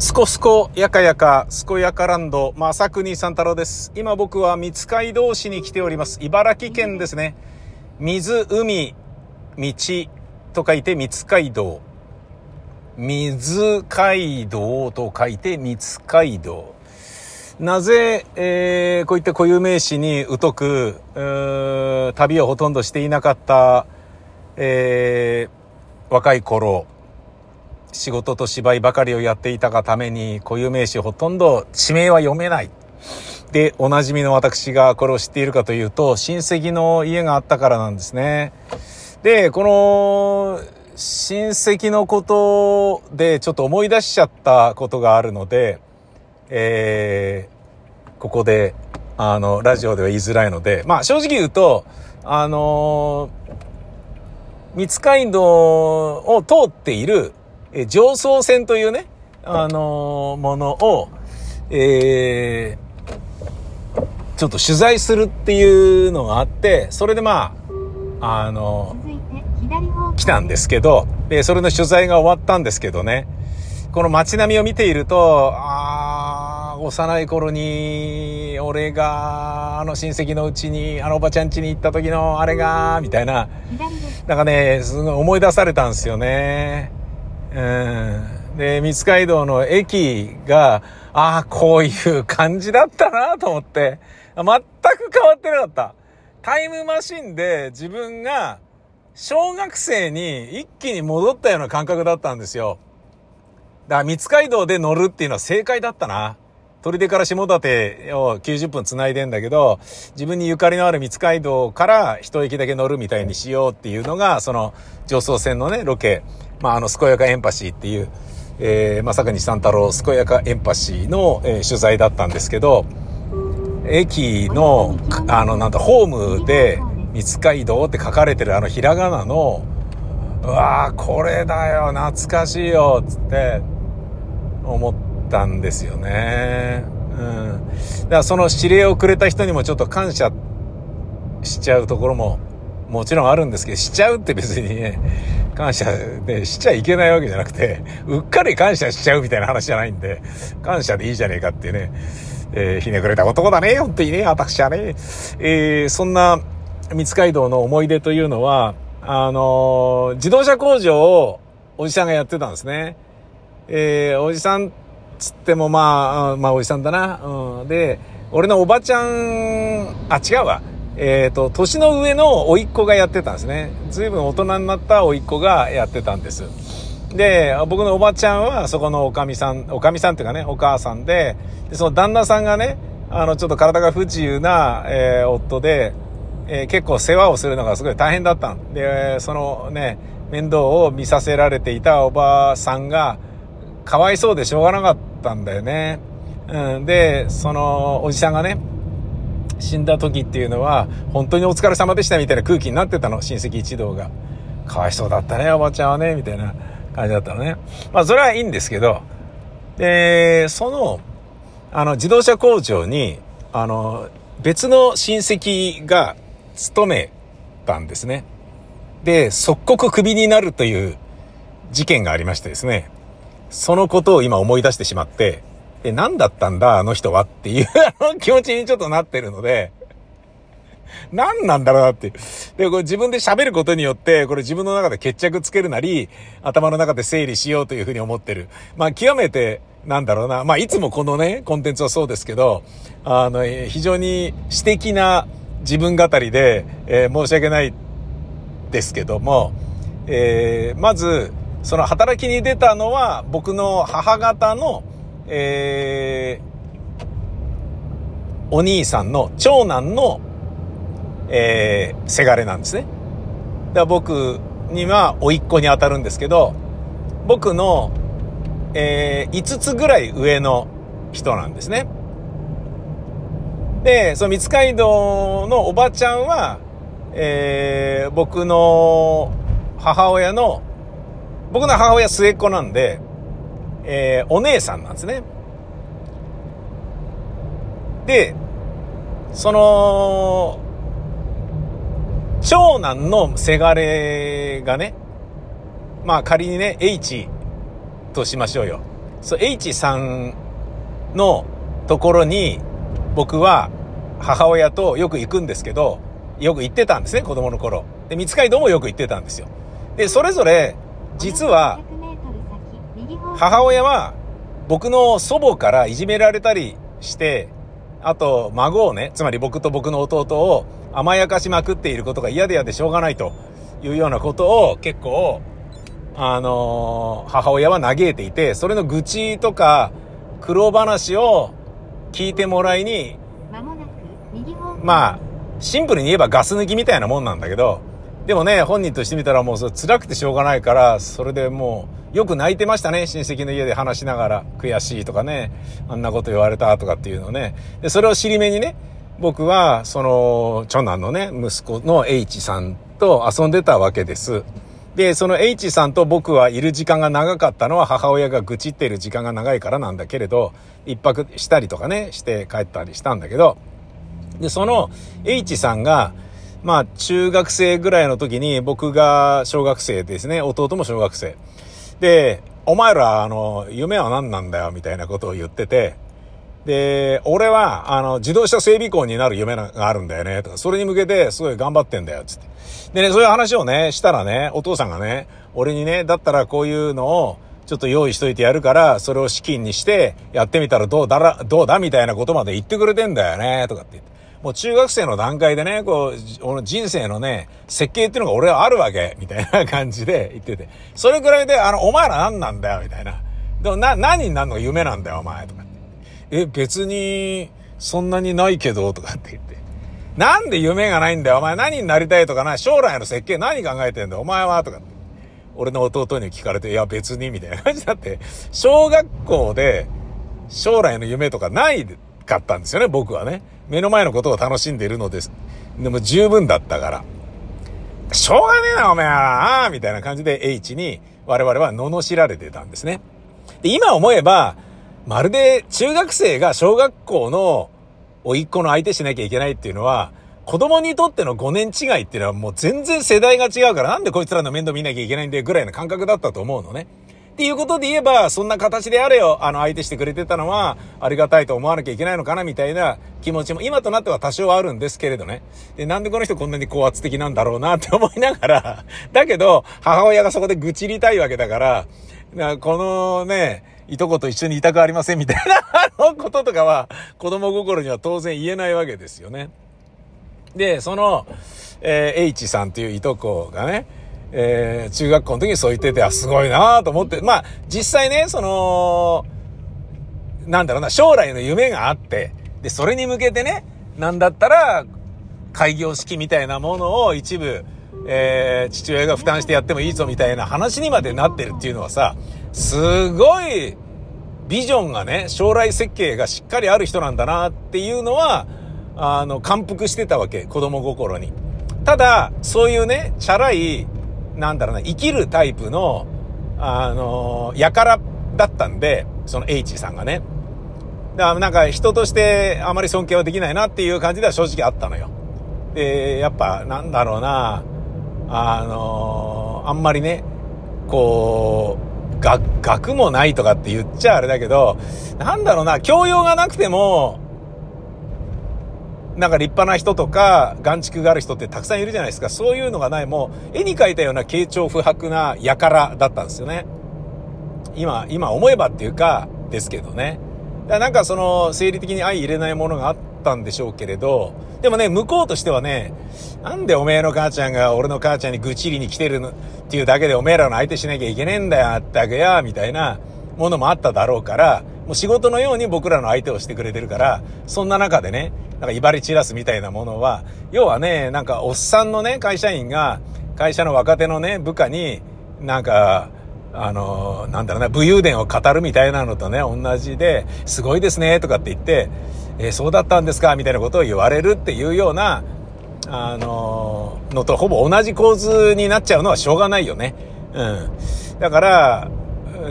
すこすこやかやか、すこやかランド、まさくに三太郎です。今僕は三街道市に来ております。茨城県ですね。水、海、道と書いて三街道。水街道と書いて三街道。なぜ、えー、こういった固有名詞に疎く、旅をほとんどしていなかった、えー、若い頃、仕事と芝居ばかりをやっていたがために固有名詞ほとんど地名は読めない。で、おなじみの私がこれを知っているかというと、親戚の家があったからなんですね。で、この、親戚のことでちょっと思い出しちゃったことがあるので、えー、ここで、あの、ラジオでは言いづらいので、まあ正直言うと、あの三街道を通っているえ上層線というね、あの、ものを、えー、ちょっと取材するっていうのがあって、それでまあ、あの、来たんですけど、で、それの取材が終わったんですけどね、この街並みを見ていると、ああ、幼い頃に、俺が、あの親戚のうちに、あのおばちゃん家に行った時のあれが、みたいな、なんかね、すごい思い出されたんですよね。うん。で、三街道の駅が、ああ、こういう感じだったなと思って、全く変わってなかった。タイムマシンで自分が小学生に一気に戻ったような感覚だったんですよ。だから三街道で乗るっていうのは正解だったな。取手から下館を90分繋いでんだけど、自分にゆかりのある三街道から一駅だけ乗るみたいにしようっていうのが、その上層線のね、ロケ、まあ、あの、健やかエンパシーっていう、えー、まさかに三太郎健やかエンパシーの、えー、取材だったんですけど、駅の、あの、なんだ、ホームで、三街道って書かれてるあのひらがなの、うわーこれだよ、懐かしいよ、つって、思って、ったんですよね。うん。だからその指令をくれた人にもちょっと感謝しちゃうところももちろんあるんですけど、しちゃうって別にね、感謝でしちゃいけないわけじゃなくて、うっかり感謝しちゃうみたいな話じゃないんで、感謝でいいじゃねえかっていうね、えー、ひねくれた男だね、本当にね、私はね。えー、そんな三街道の思い出というのは、あのー、自動車工場をおじさんがやってたんですね。えー、おじさんつってもまあ、まあおじさんだな。うん。で、俺のおばちゃん、あ、違うわ。えっ、ー、と、年の上の甥っ子がやってたんですね。随分大人になった甥っ子がやってたんです。で、僕のおばちゃんはそこのおかみさん、おかみさんっていうかね、お母さんで、でその旦那さんがね、あの、ちょっと体が不自由な、えー、夫で、えー、結構世話をするのがすごい大変だったんで、そのね、面倒を見させられていたおばさんが、かわいそうでしょうがなかったんだよね。うん。で、その、おじさんがね、死んだ時っていうのは、本当にお疲れ様でしたみたいな空気になってたの、親戚一同が。かわいそうだったね、おばちゃんはね、みたいな感じだったのね。まあ、それはいいんですけど、で、その、あの、自動車工場に、あの、別の親戚が勤めたんですね。で、即刻クビになるという事件がありましてですね。そのことを今思い出してしまって、え、何だったんだ、あの人はっていう 気持ちにちょっとなってるので、何なんだろうなって。で、これ自分で喋ることによって、これ自分の中で決着つけるなり、頭の中で整理しようというふうに思ってる。まあ、極めて、なんだろうな。まあ、いつもこのね、コンテンツはそうですけど、あの、非常に私的な自分語りで、えー、申し訳ないですけども、えー、まず、その働きに出たのは僕の母方の、えー、お兄さんの長男の、えー、せがれなんですね。だから僕には甥っ子に当たるんですけど、僕の、えー、5つぐらい上の人なんですね。で、その三街道のおばちゃんは、えー、僕の母親の僕の母親末っ子なんで、えー、お姉さんなんですね。で、その、長男のせがれがね、まあ仮にね、H としましょうよ。そう、H さんのところに、僕は母親とよく行くんですけど、よく行ってたんですね、子供の頃。で、三街道もよく行ってたんですよ。で、それぞれ、実は、母親は、僕の祖母からいじめられたりして、あと、孫をね、つまり僕と僕の弟を甘やかしまくっていることが嫌で嫌でしょうがないというようなことを結構、あのー、母親は嘆いていて、それの愚痴とか苦労話を聞いてもらいに、まあ、シンプルに言えばガス抜きみたいなもんなんだけど、でもね、本人としてみたらもう辛くてしょうがないから、それでもう、よく泣いてましたね。親戚の家で話しながら、悔しいとかね、あんなこと言われたとかっていうのね。で、それを尻目にね、僕は、その、長男のね、息子の H さんと遊んでたわけです。で、その H さんと僕はいる時間が長かったのは母親が愚痴っている時間が長いからなんだけれど、一泊したりとかね、して帰ったりしたんだけど、で、その H さんが、まあ、中学生ぐらいの時に僕が小学生ですね、弟も小学生。で、お前ら、あの、夢は何なんだよ、みたいなことを言ってて、で、俺は、あの、自動車整備工になる夢があるんだよね、とか、それに向けてすごい頑張ってんだよ、つって。でね、そういう話をね、したらね、お父さんがね、俺にね、だったらこういうのを、ちょっと用意しといてやるから、それを資金にして、やってみたらどうだら、どうだみたいなことまで言ってくれてんだよね、とかって言って。もう中学生の段階でね、こう、人生のね、設計っていうのが俺はあるわけ、みたいな感じで言ってて。それぐらいで、あの、お前ら何なんだよ、みたいな。でもな、何になるのが夢なんだよ、お前、とかって。え、別に、そんなにないけど、とかって言って。なんで夢がないんだよ、お前何になりたいとかな、将来の設計何考えてんだよ、お前は、とかって。俺の弟に聞かれて、いや別に、みたいな感じだって、小学校で将来の夢とかないかったんですよね、僕はね。目の前のことを楽しんでいるのです。でも十分だったから。しょうがねえな、お前は、みたいな感じで H に我々は罵られてたんですね。で、今思えば、まるで中学生が小学校の甥っ子の相手しなきゃいけないっていうのは、子供にとっての5年違いっていうのはもう全然世代が違うからなんでこいつらの面倒見なきゃいけないんだよぐらいの感覚だったと思うのね。っていうことで言えば、そんな形であれよ、あの、相手してくれてたのは、ありがたいと思わなきゃいけないのかな、みたいな気持ちも、今となっては多少はあるんですけれどね。で、なんでこの人こんなに高圧的なんだろうなって思いながら、だけど、母親がそこで愚痴りたいわけだから、このね、いとこと一緒にいたくありませんみたいな、あのこととかは、子供心には当然言えないわけですよね。で、その、えー、H さんといういとこがね、えー、中学校の時にそう言ってて、あ、すごいなと思って、まあ、実際ね、その、なんだろうな、将来の夢があって、で、それに向けてね、なんだったら、開業式みたいなものを一部、えー、父親が負担してやってもいいぞみたいな話にまでなってるっていうのはさ、すごいビジョンがね、将来設計がしっかりある人なんだなっていうのは、あの、感服してたわけ、子供心に。ただ、そういうね、チャラい、なんだろうな、生きるタイプの、あの、やからだったんで、その H さんがね。だからなんか人としてあまり尊敬はできないなっていう感じでは正直あったのよ。で、やっぱなんだろうな、あの、あんまりね、こう、学、学もないとかって言っちゃあれだけど、なんだろうな、教養がなくても、なんか立派な人とか、眼蓄がある人ってたくさんいるじゃないですか。そういうのがない、もう、絵に描いたような慶長不白な輩だったんですよね。今、今思えばっていうか、ですけどね。だなんかその、生理的に相入れないものがあったんでしょうけれど、でもね、向こうとしてはね、なんでおめえの母ちゃんが俺の母ちゃんに愚痴りに来てるのっていうだけでおめえらの相手しなきゃいけねえんだよ、あったくや、みたいなものもあっただろうから、もう仕事のように僕らの相手をしてくれてるから、そんな中でね、なんか威張り散らすみたいなものは、要はね、なんかおっさんのね、会社員が、会社の若手のね、部下に、なんか、あの、なんだろうな、武勇伝を語るみたいなのとね、同じで、すごいですね、とかって言って、えー、そうだったんですか、みたいなことを言われるっていうような、あの、のとほぼ同じ構図になっちゃうのはしょうがないよね。うん。だから、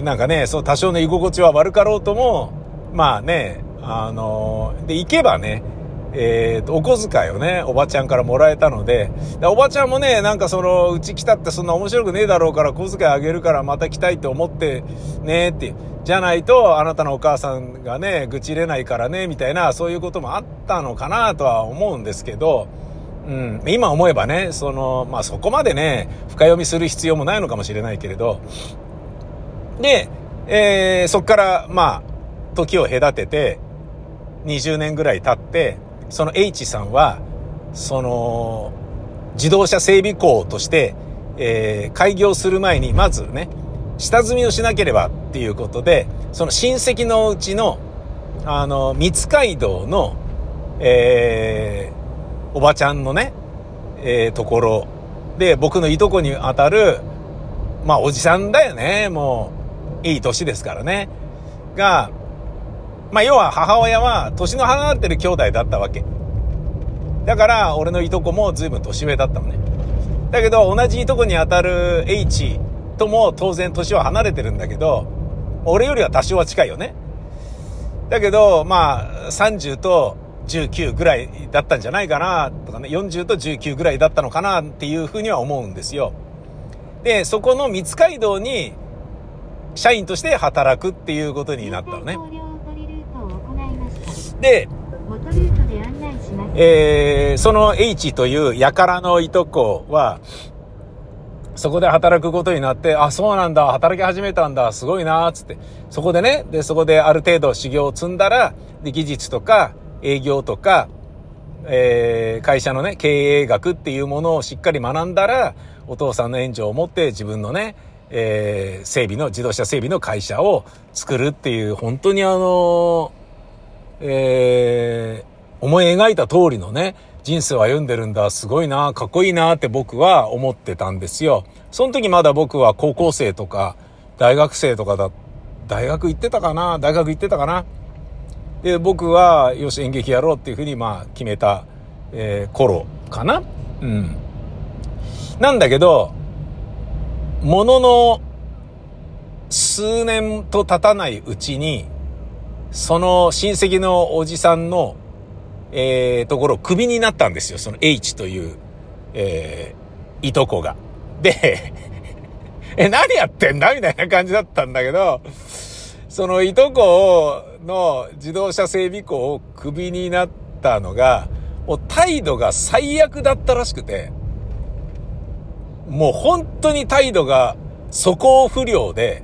なんかね、そう多少の居心地は悪かろうとも、まあね、あの、で、行けばね、えー、と、お小遣いをね、おばちゃんからもらえたので、でおばちゃんもね、なんかその、うち来たってそんな面白くねえだろうから、小遣いあげるからまた来たいと思ってねって、じゃないと、あなたのお母さんがね、愚痴れないからね、みたいな、そういうこともあったのかなとは思うんですけど、うん、今思えばね、その、まあそこまでね、深読みする必要もないのかもしれないけれど、で、えー、そっから、まあ、時を隔てて、20年ぐらい経って、その H さんは、その、自動車整備工として、えー、開業する前に、まずね、下積みをしなければっていうことで、その親戚のうちの、あの、三街道の、えー、おばちゃんのね、えー、ところで、僕のいとこにあたる、まあ、おじさんだよね、もう、いい年ですからね。が、まあ、要は母親は年の離れてる兄弟だったわけ。だから、俺のいとこも随分年上だったのね。だけど、同じいとこにあたる H とも当然年は離れてるんだけど、俺よりは多少は近いよね。だけど、まあ、30と19ぐらいだったんじゃないかな、とかね、40と19ぐらいだったのかなっていうふうには思うんですよ。で、そこの三街道に社員として働くっていうことになったのね。で、えー、その H という輩のいとこは、そこで働くことになって、あ、そうなんだ、働き始めたんだ、すごいな、つって。そこでね、で、そこである程度修行を積んだら、で、技術とか、営業とか、えー、会社のね、経営学っていうものをしっかり学んだら、お父さんの援助を持って自分のね、えー、整備の、自動車整備の会社を作るっていう、本当にあのえー、思い描いた通りのね、人生を歩んでるんだ、すごいな、かっこいいなって僕は思ってたんですよ。その時まだ僕は高校生とか、大学生とかだ、大学行ってたかな大学行ってたかなで、僕は、よし、演劇やろうっていうふうに、まあ、決めた、えー、頃かなうん。なんだけど、ものの数年と経たないうちに、その親戚のおじさんの、えー、ところ、クビになったんですよ。その H という、えー、いとこが。で、え、何やってんだみたいな感じだったんだけど、そのいとこの自動車整備工をクビになったのが、もう態度が最悪だったらしくて、もう本当に態度が素行不良で、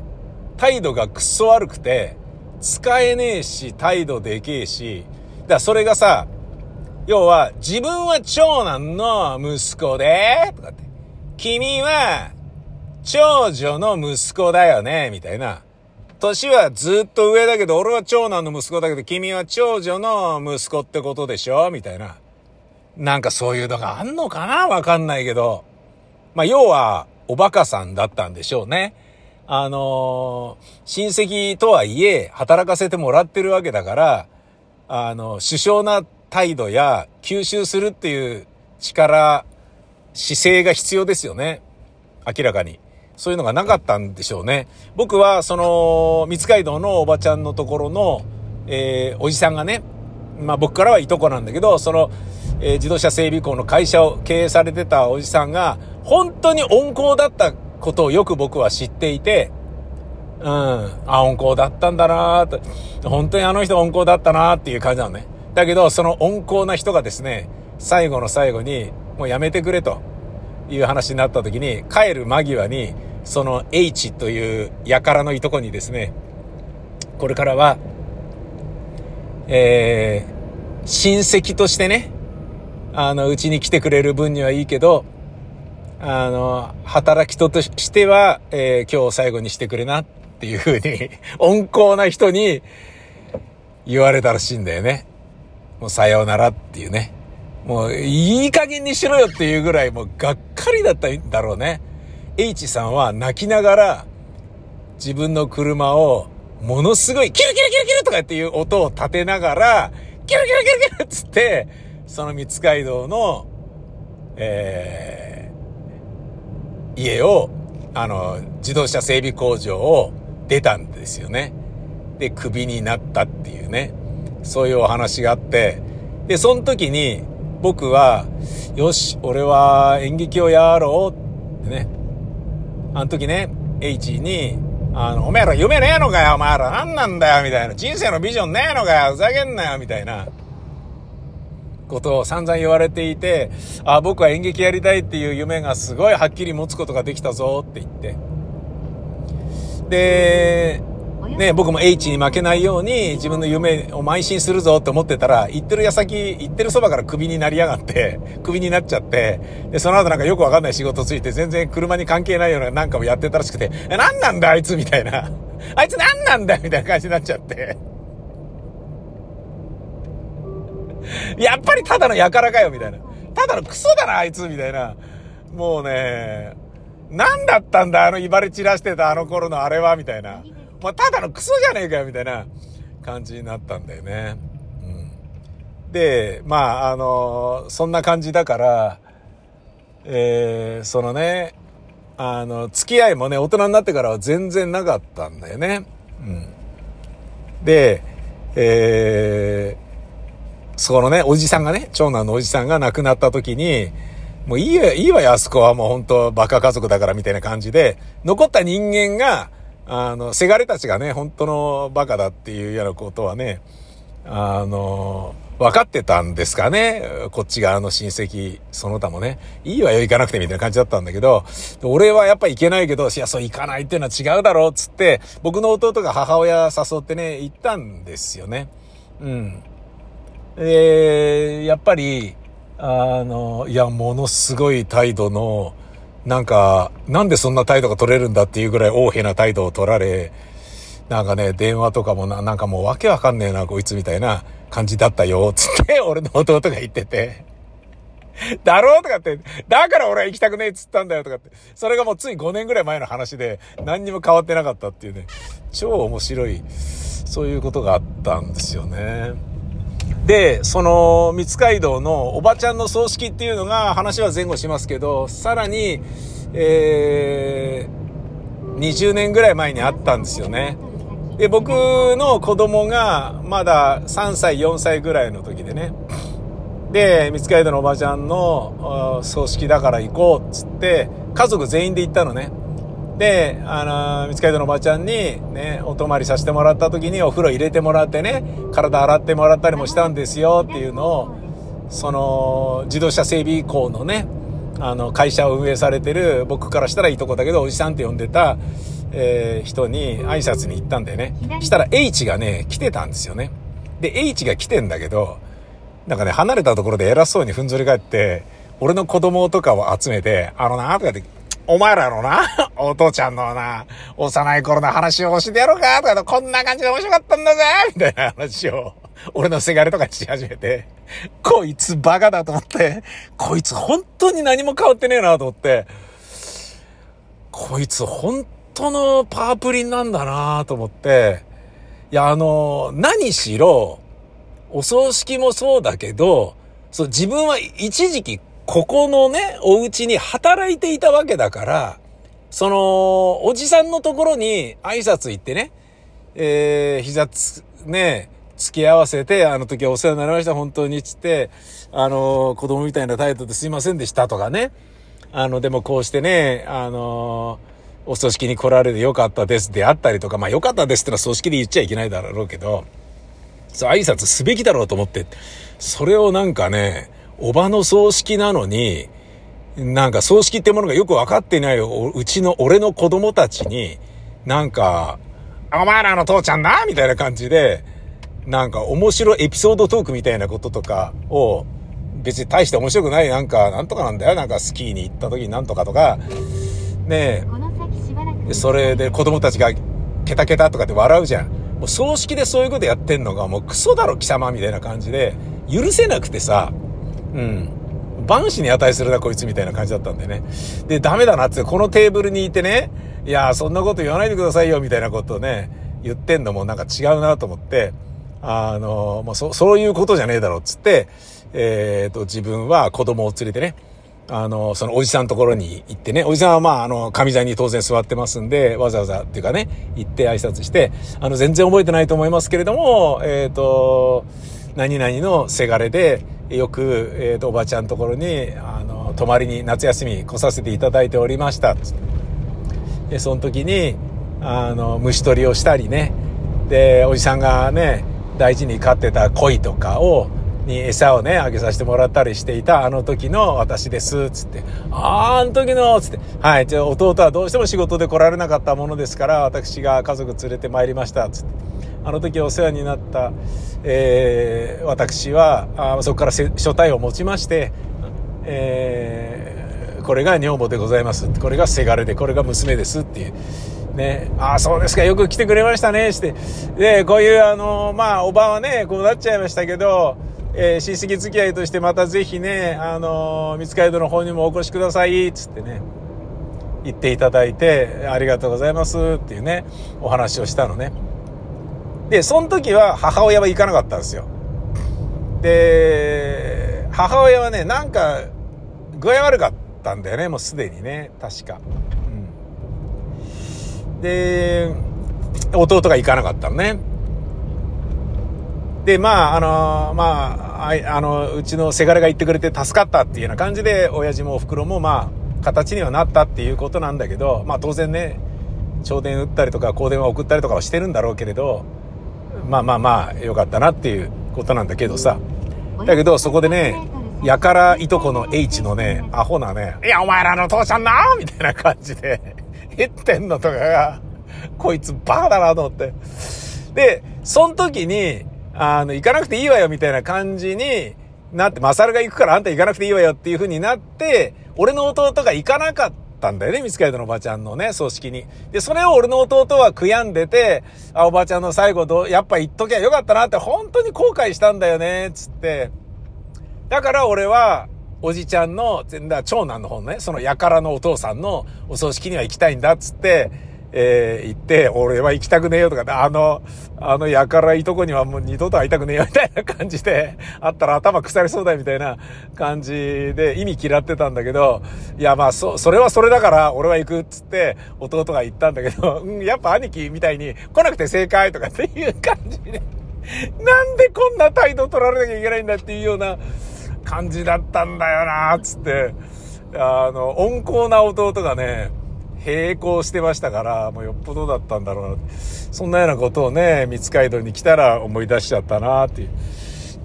態度がクソ悪くて、使えねえし、態度でけえし、だからそれがさ、要は、自分は長男の息子で、とかって、君は、長女の息子だよね、みたいな。年はずっと上だけど、俺は長男の息子だけど、君は長女の息子ってことでしょみたいな。なんかそういうのがあんのかな？わかんないけど。まあ、要は、おバカさんだったんでしょうね。あのー、親戚とはいえ、働かせてもらってるわけだから、あの、首相な態度や吸収するっていう力、姿勢が必要ですよね。明らかに。そういうのがなかったんでしょうね。僕は、その、三街道のおばちゃんのところの、えー、おじさんがね、まあ僕からはいとこなんだけど、その、えー、自動車整備工の会社を経営されてたおじさんが、本当に温厚だったことをよく僕は知っていて、うん、あ、温厚だったんだなと、本当にあの人温厚だったなっていう感じなのね。だけど、その温厚な人がですね、最後の最後に、もうやめてくれという話になった時に、帰る間際に、その H という輩のいとこにですね、これからは、えー、親戚としてね、あの、うちに来てくれる分にはいいけど、あの、働き人としては、えー、今日最後にしてくれなっていう風に、温厚な人に言われたらしいんだよね。もうさようならっていうね。もういい加減にしろよっていうぐらいもうがっかりだったんだろうね。H さんは泣きながら自分の車をものすごいキルキルキルキルとかっていう音を立てながら、キルキルキルキルっつって、その三街道の、えー家を、あの、自動車整備工場を出たんですよね。で、クビになったっていうね。そういうお話があって、で、その時に僕は、よし、俺は演劇をやろうってね。あの時ね、H に、あの、お前ら夢ねえのかよ、お前ら何なんだよ、みたいな。人生のビジョンねえのかよ、ふざけんなよ、みたいな。ことを散々言われていて、あ、僕は演劇やりたいっていう夢がすごいはっきり持つことができたぞって言って。で、ね、僕も H に負けないように自分の夢を邁進するぞって思ってたら、行ってる矢先、行ってるそばからクビになりやがって、クビになっちゃって、で、その後なんかよくわかんない仕事ついて、全然車に関係ないようななんかもやってたらしくて、え、なんなんだあいつみたいな。あいつなんなんだみたいな感じになっちゃって。やっぱりただのやからかよみたいな。ただのクソだなあいつみたいな。もうね、何だったんだあの威張り散らしてたあの頃のあれはみたいな。まあ、ただのクソじゃねえかよ、みたいな感じになったんだよね。うん。で、まあ、あの、そんな感じだから、えー、そのね、あの、付き合いもね、大人になってからは全然なかったんだよね。うん。で、えー、そこのね、おじさんがね、長男のおじさんが亡くなった時に、もういいよ、いいわよ、あそこはもう本当バカ家族だからみたいな感じで、残った人間が、あの、せがれたちがね、本当のバカだっていうようなことはね、あの、分かってたんですかねこっち側の親戚、その他もね。いいわよ、行かなくてみたいな感じだったんだけど、俺はやっぱ行けないけど、いや、そう行かないっていうのは違うだろうつって、僕の弟が母親誘ってね、行ったんですよね。うん。えー、やっぱり、あの、いや、ものすごい態度の、なんか、なんでそんな態度が取れるんだっていうぐらい大変な態度を取られ、なんかね、電話とかもな、なんかもうわけわかんねえな、こいつみたいな感じだったよ、つって、俺の弟が言ってて。だろうとかって、だから俺は行きたくねえっつったんだよとかって。それがもうつい5年ぐらい前の話で、何にも変わってなかったっていうね、超面白い、そういうことがあったんですよね。で、その、三街道のおばちゃんの葬式っていうのが、話は前後しますけど、さらに、えー、20年ぐらい前にあったんですよね。で、僕の子供が、まだ3歳、4歳ぐらいの時でね。で、三街道のおばちゃんの葬式だから行こうっつって、家族全員で行ったのね。で、あの、三街道のおばちゃんにね、お泊まりさせてもらった時にお風呂入れてもらってね、体洗ってもらったりもしたんですよっていうのを、その、自動車整備工のね、あの、会社を運営されてる、僕からしたらいいとこだけど、おじさんって呼んでた、えー、人に挨拶に行ったんだよね。したら H がね、来てたんですよね。で、H が来てんだけど、なんかね、離れたところで偉そうにふんぞり返って、俺の子供とかを集めて、あのな、とかって、お前らのな、お父ちゃんのな、幼い頃の話を教えてやろうかとか、こんな感じで面白かったんだぜみたいな話を、俺のせがれとかし始めて、こいつバカだと思って、こいつ本当に何も変わってねえなと思って、こいつ本当のパープリンなんだなと思って、いや、あの、何しろ、お葬式もそうだけど、そう、自分は一時期ここのね、お家に働いていたわけだから、その、おじさんのところに挨拶行ってね、えー、膝つ、ね、付き合わせて、あの時はお世話になりました、本当に、つって、あの、子供みたいな態度ですいませんでしたとかね。あの、でもこうしてね、あの、お葬式に来られてよかったですであったりとか、まあよかったですってのは葬式で言っちゃいけないだろうけど、そう挨拶すべきだろうと思って、それをなんかね、おばの葬式なのに、なんか葬式ってものがよくわかっていないうちの俺の子供たちに、なんか、お前らの父ちゃんだみたいな感じで、なんか面白いエピソードトークみたいなこととかを、別に大して面白くない、なんか、なんとかなんだよ。なんかスキーに行った時になんとかとか、ねえ、それで子供たちがケタケタとかって笑うじゃん。もう葬式でそういうことやってんのがもうクソだろ貴様みたいな感じで、許せなくてさ、うん。万死に値するな、こいつみたいな感じだったんでね。で、ダメだなって、このテーブルにいてね、いや、そんなこと言わないでくださいよ、みたいなことをね、言ってんのもなんか違うなと思って、あの、もうそ、そういうことじゃねえだろ、つって、えっ、ー、と、自分は子供を連れてね、あの、そのおじさんのところに行ってね、おじさんはまあ、あの、上座に当然座ってますんで、わざわざっていうかね、行って挨拶して、あの、全然覚えてないと思いますけれども、えっ、ー、と、何々のせがれで、よく、え、ー、と、おばちゃんのところに、あの、泊まりに夏休み来させていただいておりました。で、その時に、あの、虫取りをしたりね。で、おじさんがね、大事に飼ってた鯉とかを、に餌をね、あげさせてもらったりしていたあの時の私です、つって。ああ、あの時の、つって。はい、じゃ弟はどうしても仕事で来られなかったものですから、私が家族連れて参りました、つって。あの時お世話になった、えー、私は、あそこから書体を持ちまして、えー、これが女房でございます。これがせがれで、これが娘ですっていう。ね、ああ、そうですか、よく来てくれましたね、して。で、こういう、あの、まあ、おばはね、こうなっちゃいましたけど、えー、親戚付き合いとしてまたぜひね、あの、三街道の方にもお越しください、つってね、言っていただいて、ありがとうございますっていうね、お話をしたのね。で、その時は母親は行かなかったんですよ。で、母親はね、なんか、具合悪かったんだよね、もうすでにね、確か。うん。で、弟が行かなかったのね。で、まあ、あの、まあ、あの、うちのせがれが言ってくれて助かったっていうような感じで、親父もお袋もまあ、形にはなったっていうことなんだけど、まあ当然ね、超電打ったりとか、光電話送ったりとかはしてるんだろうけれど、まあまあまあ、よかったなっていうことなんだけどさ。だけど、そこでね、やからいとこの H のね、アホなね、いや、お前らの父ちゃんなみたいな感じで、言ってんのとかが、こいつバカだなと思って。で、その時に、あの、行かなくていいわよみたいな感じになって、マサルが行くからあんた行かなくていいわよっていう風になって、俺の弟が行かなかったんだよね、三塚屋のおばちゃんのね、葬式に。で、それを俺の弟は悔やんでて、あ、おばちゃんの最後ど、やっぱ言っときゃよかったなって本当に後悔したんだよね、つって。だから俺は、おじちゃんの、長男の方のね、その輩のお父さんのお葬式には行きたいんだっつって、えー、行って、俺は行きたくねえよとか、あの、あのやからいとこにはもう二度と会いたくねえよみたいな感じで、あったら頭腐りそうだみたいな感じで意味嫌ってたんだけど、いやまあそ、それはそれだから俺は行くっつって弟が言ったんだけど、うん、やっぱ兄貴みたいに来なくて正解とかっていう感じで、なんでこんな態度取られなきゃいけないんだっていうような感じだったんだよな、つって、あの、温厚な弟がね、並行してましたから、もうよっぽどだったんだろうな。そんなようなことをね、三街道に来たら思い出しちゃったなっていう。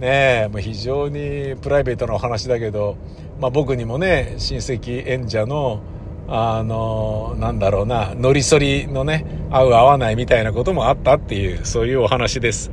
ねえ、もう非常にプライベートなお話だけど、まあ僕にもね、親戚演者の、あの、なんだろうな、乗りそりのね、合う合わないみたいなこともあったっていう、そういうお話です。